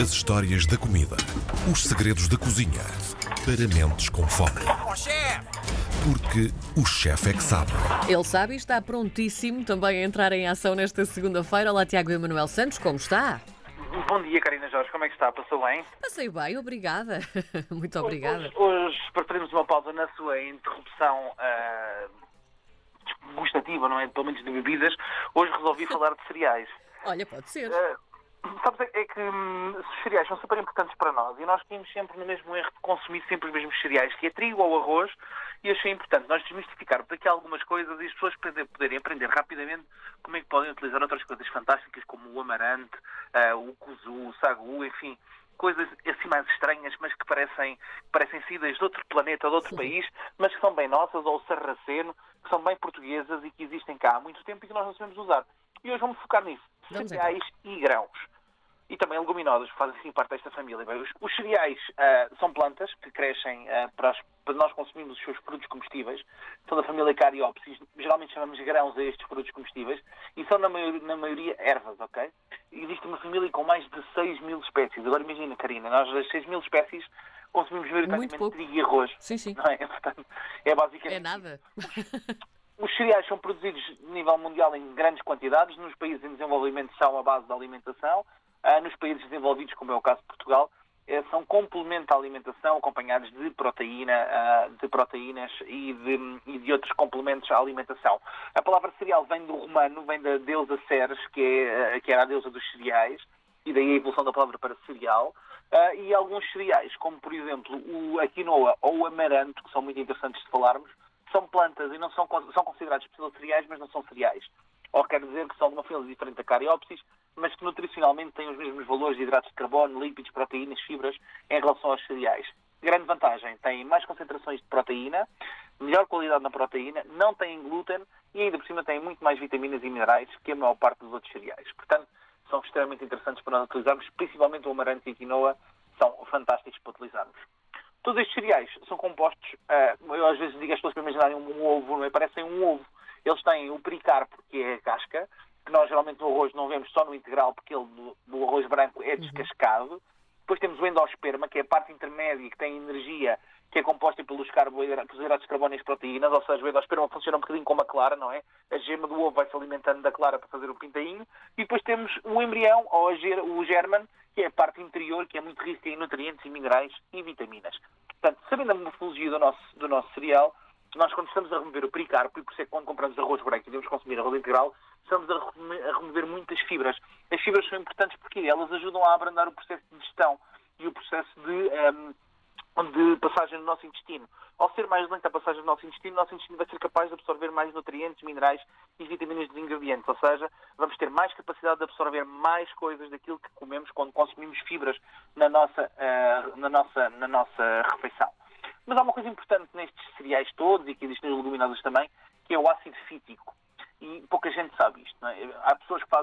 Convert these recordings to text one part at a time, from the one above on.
As histórias da comida. Os segredos da cozinha. Para mentes com fome. Porque o chefe é que sabe. Ele sabe e está prontíssimo também a entrar em ação nesta segunda-feira. Olá, Tiago Emanuel Santos, como está? Bom dia, Karina Jorge, como é que está? Passou bem? Passei bem, obrigada. Muito obrigada. Hoje, hoje para fazermos uma pausa na sua interrupção ah, gustativa, não é? Pelo menos de bebidas, hoje resolvi falar de cereais. Olha, pode ser. Ah, Sabes, é é que hum, os cereais são super importantes para nós e nós tínhamos sempre no mesmo erro de consumir sempre os mesmos cereais, que é trigo ou arroz, e achei importante nós desmistificarmos aqui algumas coisas e as pessoas poderem, aprender rapidamente como é que podem utilizar outras coisas fantásticas como o amarante, ah, o kuzu, o sagu, enfim, coisas assim mais estranhas, mas que parecem, parecem sidas de outro planeta, de outro país, mas que são bem nossas, ou o sarraceno, que são bem portuguesas e que existem cá há muito tempo e que nós não sabemos usar. E hoje vamos focar nisso. Cereais e grãos e também leguminosas, que fazem sim parte desta família. Bem, Os, os cereais ah, são plantas que crescem ah, para, as- para nós consumirmos os seus produtos comestíveis. São da família Cariopsis. Geralmente chamamos grãos a estes produtos comestíveis. E são, na maioria, na maioria ervas, ok? Existe uma família com mais de 6 mil espécies. Agora imagina, Karina, nós das 6 mil espécies consumimos maioritariamente trigo e arroz. Sim, sim. Não é? Portanto, é basicamente É nada. os cereais são produzidos a nível mundial em grandes quantidades. Nos países em desenvolvimento são a base da alimentação. Ah, nos países desenvolvidos, como é o caso de Portugal, eh, são complemento à alimentação, acompanhados de proteína, ah, de proteínas e de, e de outros complementos à alimentação. A palavra cereal vem do romano, vem da deusa Ceres, que, é, ah, que era a deusa dos cereais, e daí a evolução da palavra para cereal. Ah, e alguns cereais, como por exemplo o, a quinoa ou o amaranto, que são muito interessantes de falarmos, são plantas e não são, são considerados cereais, mas não são cereais. Ou quer dizer que são de uma família diferente da Cariopsis, mas que nutricionalmente têm os mesmos valores de hidratos de carbono, lípidos, proteínas, fibras em relação aos cereais. Grande vantagem, têm mais concentrações de proteína, melhor qualidade na proteína, não têm glúten e ainda por cima têm muito mais vitaminas e minerais que a maior parte dos outros cereais. Portanto, são extremamente interessantes para nós utilizarmos, principalmente o amaranto e a quinoa são fantásticos para utilizarmos. Todos estes cereais são compostos, ah, eu às vezes digo às pessoas para imaginarem um ovo, não é? Parecem um ovo. Eles têm o pericarpo, que é a casca, que nós geralmente no arroz não vemos só no integral, porque ele do, do arroz branco é descascado. Depois temos o endosperma, que é a parte intermédia, que tem energia, que é composta pelos, carboidratos, pelos hidratos de carbono e as proteínas, ou seja, o endosperma funciona um bocadinho como a clara, não é? A gema do ovo vai-se alimentando da clara para fazer o pintainho. E depois temos o embrião, ou o germen, que é a parte interior, que é muito rica em nutrientes e minerais e vitaminas. Portanto, sabendo a morfologia do nosso, do nosso cereal, nós quando estamos a remover o pericarpo, e por isso é que quando compramos arroz branco e devemos consumir arroz integral, estamos a remover muitas fibras. As fibras são importantes porque elas ajudam a abrandar o processo de digestão e o processo de, ehm, de passagem no nosso intestino. Ao ser mais lenta a passagem do nosso intestino, o nosso intestino vai ser capaz de absorver mais nutrientes, minerais e vitaminas dos ingredientes. Ou seja, vamos ter mais capacidade de absorver mais coisas daquilo que comemos quando consumimos fibras na nossa, eh, na nossa, na nossa refeição. Mas há uma coisa importante nestes cereais todos e que existem nas leguminosas também, que é o ácido fítico. E pouca gente sabe isto. Não é? Há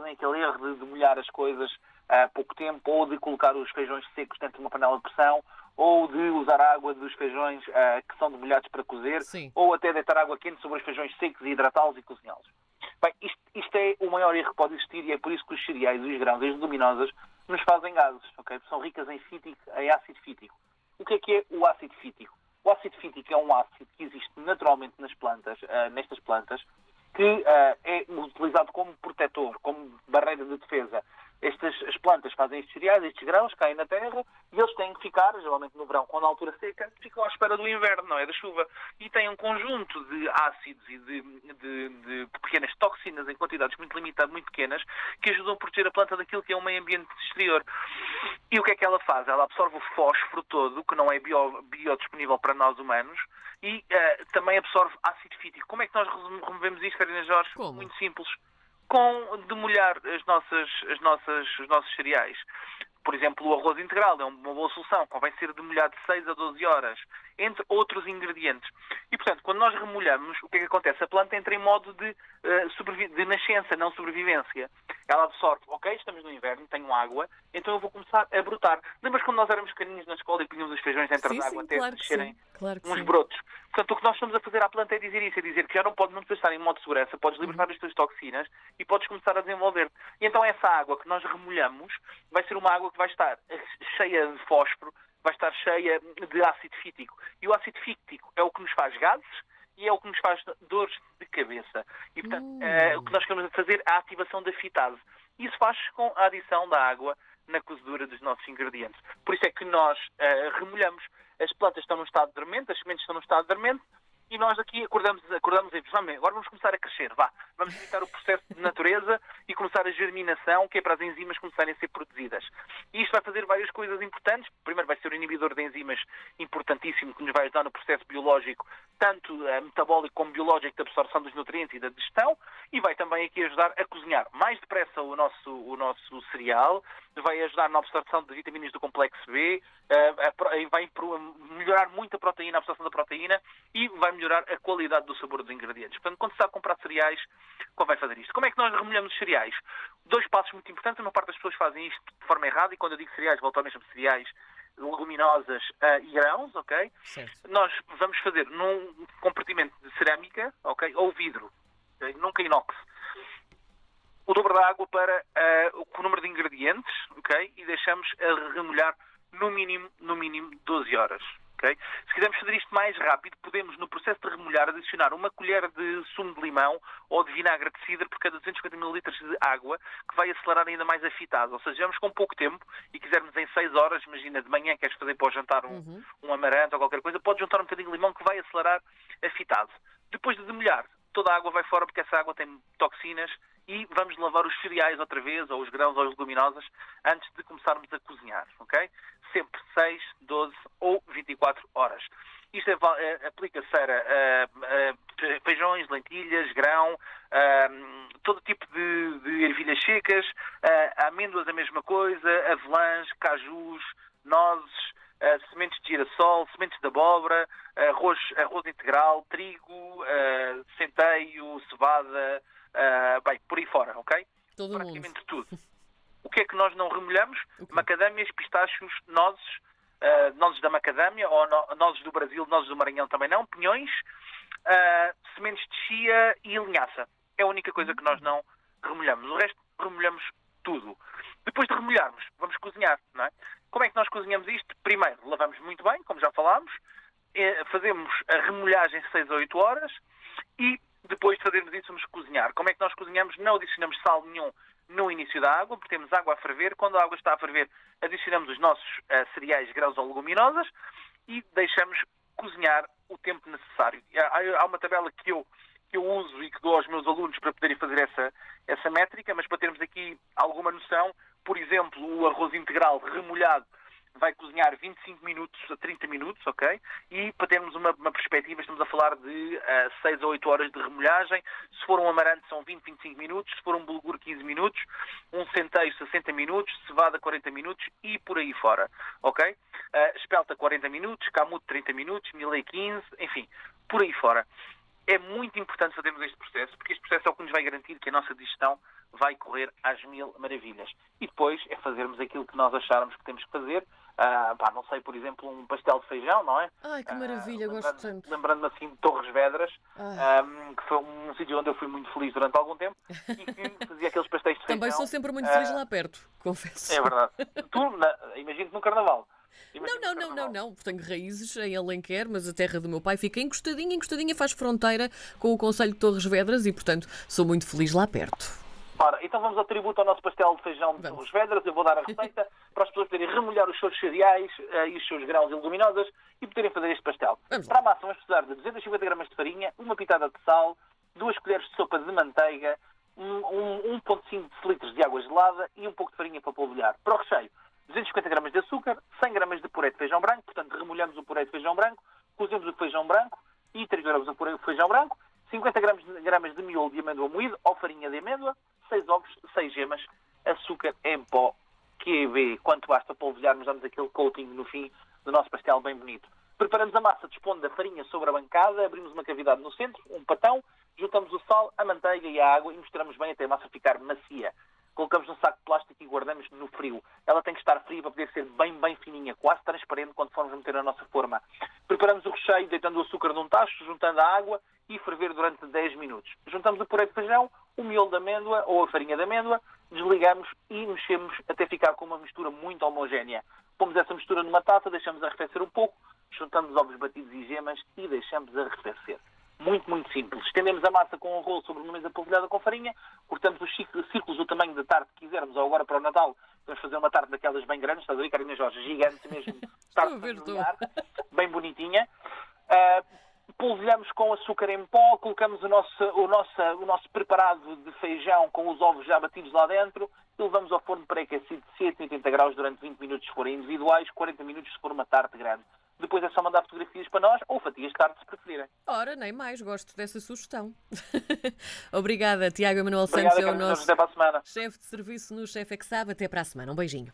fazem aquele erro de, de molhar as coisas há pouco tempo, ou de colocar os feijões secos dentro de uma panela de pressão, ou de usar a água dos feijões ah, que são demolhados para cozer, Sim. ou até deitar água quente sobre os feijões secos e hidratá-los e cozinhá-los. Bem, isto, isto é o maior erro que pode existir e é por isso que os cereais, os grãos, as leguminosas nos fazem gases, ok? São ricas em, fítico, em ácido fítico. O que é que é o ácido fítico? O ácido fítico é um ácido que existe naturalmente nas plantas, ah, nestas plantas, que ah, é utilizado como protetor, como barreira de defesa. Estas, as plantas fazem estes cereais, estes grãos, caem na terra e eles têm que ficar, geralmente no verão, quando a altura seca, ficam à espera do inverno, não é? Da chuva. E têm um conjunto de ácidos e de, de- de pequenas toxinas em quantidades muito limitadas, muito pequenas, que ajudam a proteger a planta daquilo que é um meio ambiente exterior. E o que é que ela faz? Ela absorve o fósforo todo, que não é bio- biodisponível para nós humanos, e eh, também absorve ácido fítico. Como é que nós removemos isto, Karina Jorge? Como? Muito simples. Com demolhar as nossas, as nossas, os nossos cereais. Por exemplo, o arroz integral é uma boa solução. Convém ser demolhado de 6 a 12 horas, entre outros ingredientes. E, portanto, quando nós remolhamos, o que é que acontece? A planta entra em modo de, sobrevi- de nascença, não sobrevivência. Ela absorve, ok, estamos no inverno, tenho água, então eu vou começar a brotar. Lembras quando nós éramos pequeninos na escola e punhamos os feijões dentro Sim, da sim, água até claro sim. Claro uns sim. brotos? Portanto, o que nós estamos a fazer à planta é dizer isso, é dizer que já não pode não estar em modo de segurança, podes libertar as tuas toxinas e podes começar a desenvolver. E então essa água que nós remolhamos vai ser uma água que vai estar cheia de fósforo, vai estar cheia de ácido fítico. E o ácido fítico é o que nos faz gases e é o que nos faz dores de cabeça. E, portanto, Hum. eh, o que nós queremos fazer é a ativação da fitase. Isso faz com a adição da água na cozedura dos nossos ingredientes. Por isso é que nós eh, remolhamos. As plantas estão num estado dormente, as sementes estão num estado dormente, e nós aqui acordamos, acordamos e vamos, agora vamos começar a crescer, vá. Vamos imitar o processo de natureza e começar a germinação, que é para as enzimas começarem a ser produzidas. E isto vai fazer várias coisas importantes. Primeiro vai ser o inibidor de enzimas importantíssimo, que nos vai ajudar no processo biológico, tanto eh, metabólico como biológico, da absorção dos nutrientes e da digestão, e vai também aqui ajudar a cozinhar mais depressa o nosso, o nosso cereal, vai ajudar na absorção de vitaminas do complexo B, eh, vai melhorar muito a proteína, a absorção da proteína, e vai melhorar a qualidade do sabor dos ingredientes. Portanto, quando se está a comprar cereais, convém fazer isto. Como é que nós remolhamos os cereais? Dois passos muito importantes. Uma parte das pessoas fazem isto de forma errada, e quando eu digo cereais, volto ao mesmo cereais, leguminosas ah, e grãos, ok? Certo. Nós vamos fazer num compartimento de cerâmica, ok? Ou vidro, ok? nunca inox. O dobro da água para ah, o número de ingredientes, ok? E deixamos a remolhar no mínimo, no mínimo 12 horas. Ok? Se quisermos fazer isto mais rápido, podemos, no processo de remolhar, adicionar uma colher de sumo de limão ou de vinagre de cidra por cada 250 ml de água, que vai acelerar ainda mais a fitase. Ou seja, vamos com pouco tempo e quisermos em 6 horas, imagina de manhã queres fazer para o jantar um, um amarante ou qualquer coisa, pode juntar um bocadinho de limão que vai acelerar a fitase. Depois de demolhar, toda a água vai fora porque essa água tem toxinas e vamos lavar os cereais outra vez, ou os grãos ou as leguminosas, antes de começarmos a cozinhar, ok? Sempre 6, 12 ou 24 horas. Isto é, é, aplica-se para ah, ah, feijões, lentilhas, grão, ah, todo tipo de, de ervilhas secas, amêndoas a mesma coisa, avelãs, cajus, nozes, ah, sementes de girassol, sementes de abóbora, arroz, arroz integral, trigo, ah, centeio, cevada, ah, bem, por aí fora, ok? Todo mundo. Praticamente tudo. O que é que nós não remolhamos? Macadâmias, pistachos, nozes, ah, nozes da macadâmia, ou no- nozes do Brasil, nozes do Maranhão também não, pinhões, ah, sementes de chia e linhaça. É a única coisa que nós não remolhamos. O resto remolhamos tudo. Depois de remolharmos, vamos cozinhar, não é? Como é que nós cozinhamos isto? Primeiro, lavamos muito bem, como já falámos, eh, fazemos a remolhagem 6 a 8 horas e depois de fazermos isso vamos cozinhar. Como é que nós cozinhamos? Não adicionamos sal nenhum no início da água, porque temos água a ferver. Quando a água está a ferver, adicionamos os nossos eh, cereais, grãos ou leguminosas e deixamos cozinhar o tempo necessário. Há, há uma tabela que eu, que eu uso e que dou aos meus alunos para poderem fazer essa, essa métrica, mas para termos aqui alguma noção, por exemplo, o arroz integral remolhado vai cozinhar 25 minutos a 30 minutos, ok? E para termos uma, uma perspectiva, estamos a falar de ah, 6 a 8 horas de remolhagem. Se for um amarante, são 20, 25 minutos. Se for um bulgur, 15 minutos. Um centeio, 60 minutos. Cevada, 40 minutos. E por aí fora, ok? Ah, espelta, 40 minutos. Camuto, 30 minutos. Milei, 15. Enfim, por aí fora. É muito importante fazermos este processo, porque este processo é o que nos vai garantir que a nossa digestão vai correr às mil maravilhas. E depois é fazermos aquilo que nós acharmos que temos que fazer. Ah, pá, não sei, por exemplo, um pastel de feijão, não é? Ai, que Ah, maravilha, gosto lembrando- tanto. Lembrando-me assim de Torres Vedras, Ai. ahm, que foi um sítio onde eu fui muito feliz durante algum tempo e que fazia aqueles pastéis de feijão. Também sou sempre muito Ah, feliz lá perto, confesso. É verdade. tu, na, imagino-te no Carnaval. Não, não, não, não, não. Tenho raízes em Alenquer, mas a terra do meu pai fica encostadinha, encostadinha, faz fronteira com o Conselho de Torres Vedras e, portanto, sou muito feliz lá perto. Ora, então vamos ao tributo ao nosso pastel de feijão de. Torres Vedras. Eu vou dar a receita para as pessoas poderem remolhar os seus cereais eh, e os seus grãos e leguminosas e poderem fazer este pastel. Para a massa vamos precisar de 250 gramas de farinha, uma pitada de sal, duas colheres de sopa de manteiga, um, um 1.5 litros de água gelada e um pouco de farinha para polvilhar. Para o recheio, 250 gramas de açúcar, 100 gramas de puré de feijão branco, portanto remolhamos o puré de feijão branco, cozemos o feijão branco e trituramos o puré de feijão branco, 50 gramas de, gramas de miolo de amêndoa moído ou farinha de amêndoa, 6 ovos, 6 gemas, açúcar em pó, QB. Quanto basta polvilharmos, damos aquele coating no fim do nosso pastel bem bonito. Preparamos a massa dispondo da farinha sobre a bancada, abrimos uma cavidade no centro, um patão, juntamos o sal, a manteiga e a água e misturamos bem até a massa ficar macia. Colocamos num saco de plástico e guardamos no frio. Ela tem que estar fria para poder ser bem, bem fininha, quase transparente quando formos meter na nossa forma. Preparamos o recheio deitando o açúcar num tacho, juntando a água e ferver durante 10 minutos. Juntamos o puré de feijão, o miolo de amêndoa ou a farinha de amêndoa, desligamos e mexemos até ficar com uma mistura muito homogénea. Pomos essa mistura numa taça, deixamos arrefecer um pouco, juntamos ovos batidos e gemas e deixamos arrefecer. Muito, muito simples. Estendemos a massa com um rolo sobre uma mesa polvilhada com farinha, cortamos os círculos do tamanho da tarte que quisermos, ou agora para o Natal, vamos fazer uma tarte daquelas bem grandes, estás a ver, Carina Jorge? Gigante mesmo, tarte familiar, bem bonitinha. Uh, polvilhamos com açúcar em pó, colocamos o nosso, o, nosso, o nosso preparado de feijão com os ovos já batidos lá dentro e levamos ao forno pré-aquecido de 180 graus durante 20 minutos se forem individuais, 40 minutos se for uma tarte grande. Depois é só mandar fotografias para nós ou fatias de tarte se preferirem. Ora, nem mais, gosto dessa sugestão. Obrigada, Tiago Emanuel Santos, é o nosso chefe de serviço no Chefe que Sabe. Até para a semana. Um beijinho.